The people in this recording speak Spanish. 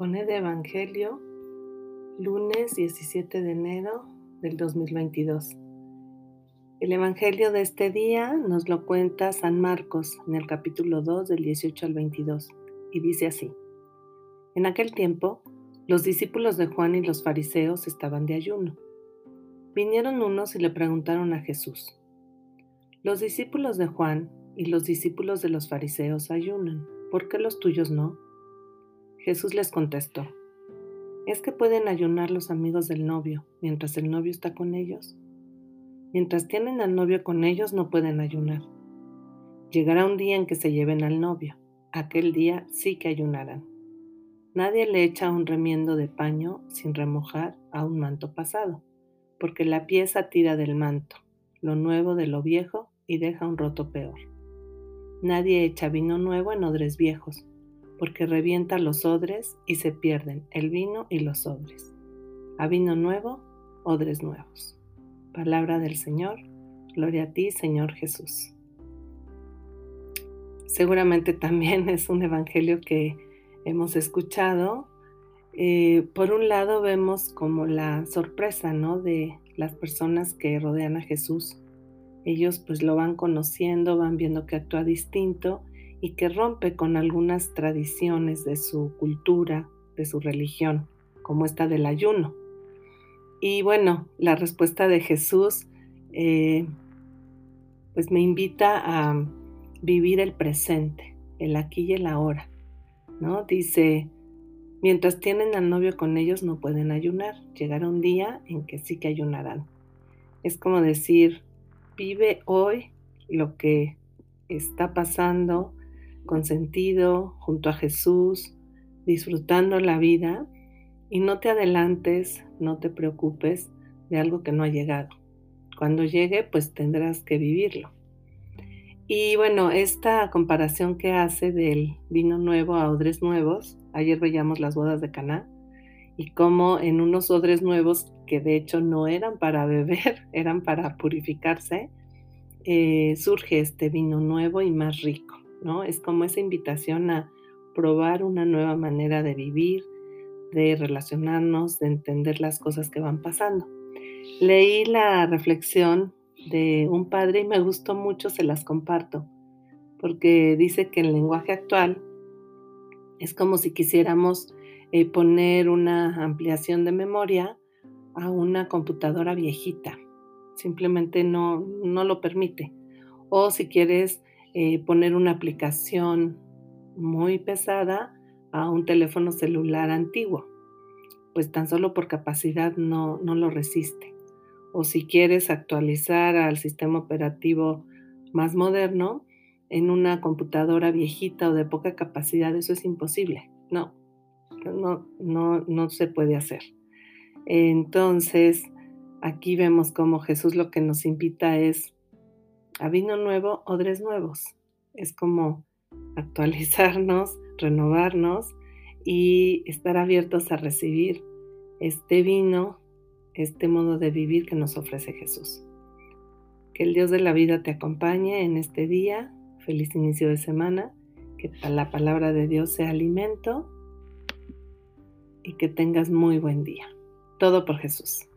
con el Evangelio, lunes 17 de enero del 2022. El Evangelio de este día nos lo cuenta San Marcos en el capítulo 2 del 18 al 22 y dice así. En aquel tiempo, los discípulos de Juan y los fariseos estaban de ayuno. Vinieron unos y le preguntaron a Jesús, los discípulos de Juan y los discípulos de los fariseos ayunan, ¿por qué los tuyos no? Jesús les contestó, ¿es que pueden ayunar los amigos del novio mientras el novio está con ellos? Mientras tienen al novio con ellos no pueden ayunar. Llegará un día en que se lleven al novio. Aquel día sí que ayunarán. Nadie le echa un remiendo de paño sin remojar a un manto pasado, porque la pieza tira del manto, lo nuevo de lo viejo y deja un roto peor. Nadie echa vino nuevo en odres viejos, porque revienta los odres y se pierden el vino y los odres. A vino nuevo, odres nuevos. Palabra del Señor, gloria a ti, Señor Jesús. Seguramente también es un evangelio que hemos escuchado. Eh, por un lado vemos como la sorpresa, ¿no? De las personas que rodean a Jesús. Ellos pues lo van conociendo, van viendo que actúa distinto y que rompe con algunas tradiciones de su cultura, de su religión, como esta del ayuno. Y bueno, la respuesta de Jesús eh, pues me invita a vivir el presente, el aquí y el ahora, ¿no? Dice, mientras tienen al novio con ellos no pueden ayunar, llegará un día en que sí que ayunarán. Es como decir, vive hoy lo que está pasando, con sentido, junto a Jesús, disfrutando la vida y no te adelantes, no te preocupes de algo que no ha llegado. Cuando llegue, pues tendrás que vivirlo. Y bueno, esta comparación que hace del vino nuevo a odres nuevos, ayer veíamos las bodas de Caná y cómo en unos odres nuevos que de hecho no eran para beber, eran para purificarse, eh, surge este vino nuevo y más rico. Es como esa invitación a probar una nueva manera de vivir, de relacionarnos, de entender las cosas que van pasando. Leí la reflexión de un padre y me gustó mucho, se las comparto, porque dice que el lenguaje actual es como si quisiéramos eh, poner una ampliación de memoria a una computadora viejita. Simplemente no, no lo permite. O si quieres eh, poner una aplicación muy pesada a un teléfono celular antiguo, pues tan solo por capacidad no, no lo resiste. O si quieres actualizar al sistema operativo más moderno en una computadora viejita o de poca capacidad, eso es imposible. No, no, no, no se puede hacer. Entonces, aquí vemos cómo Jesús lo que nos invita es a vino nuevo, odres nuevos. Es como actualizarnos, renovarnos y estar abiertos a recibir este vino, este modo de vivir que nos ofrece Jesús. Que el Dios de la vida te acompañe en este día. Feliz inicio de semana. Que la palabra de Dios sea alimento y que tengas muy buen día. Todo por Jesús.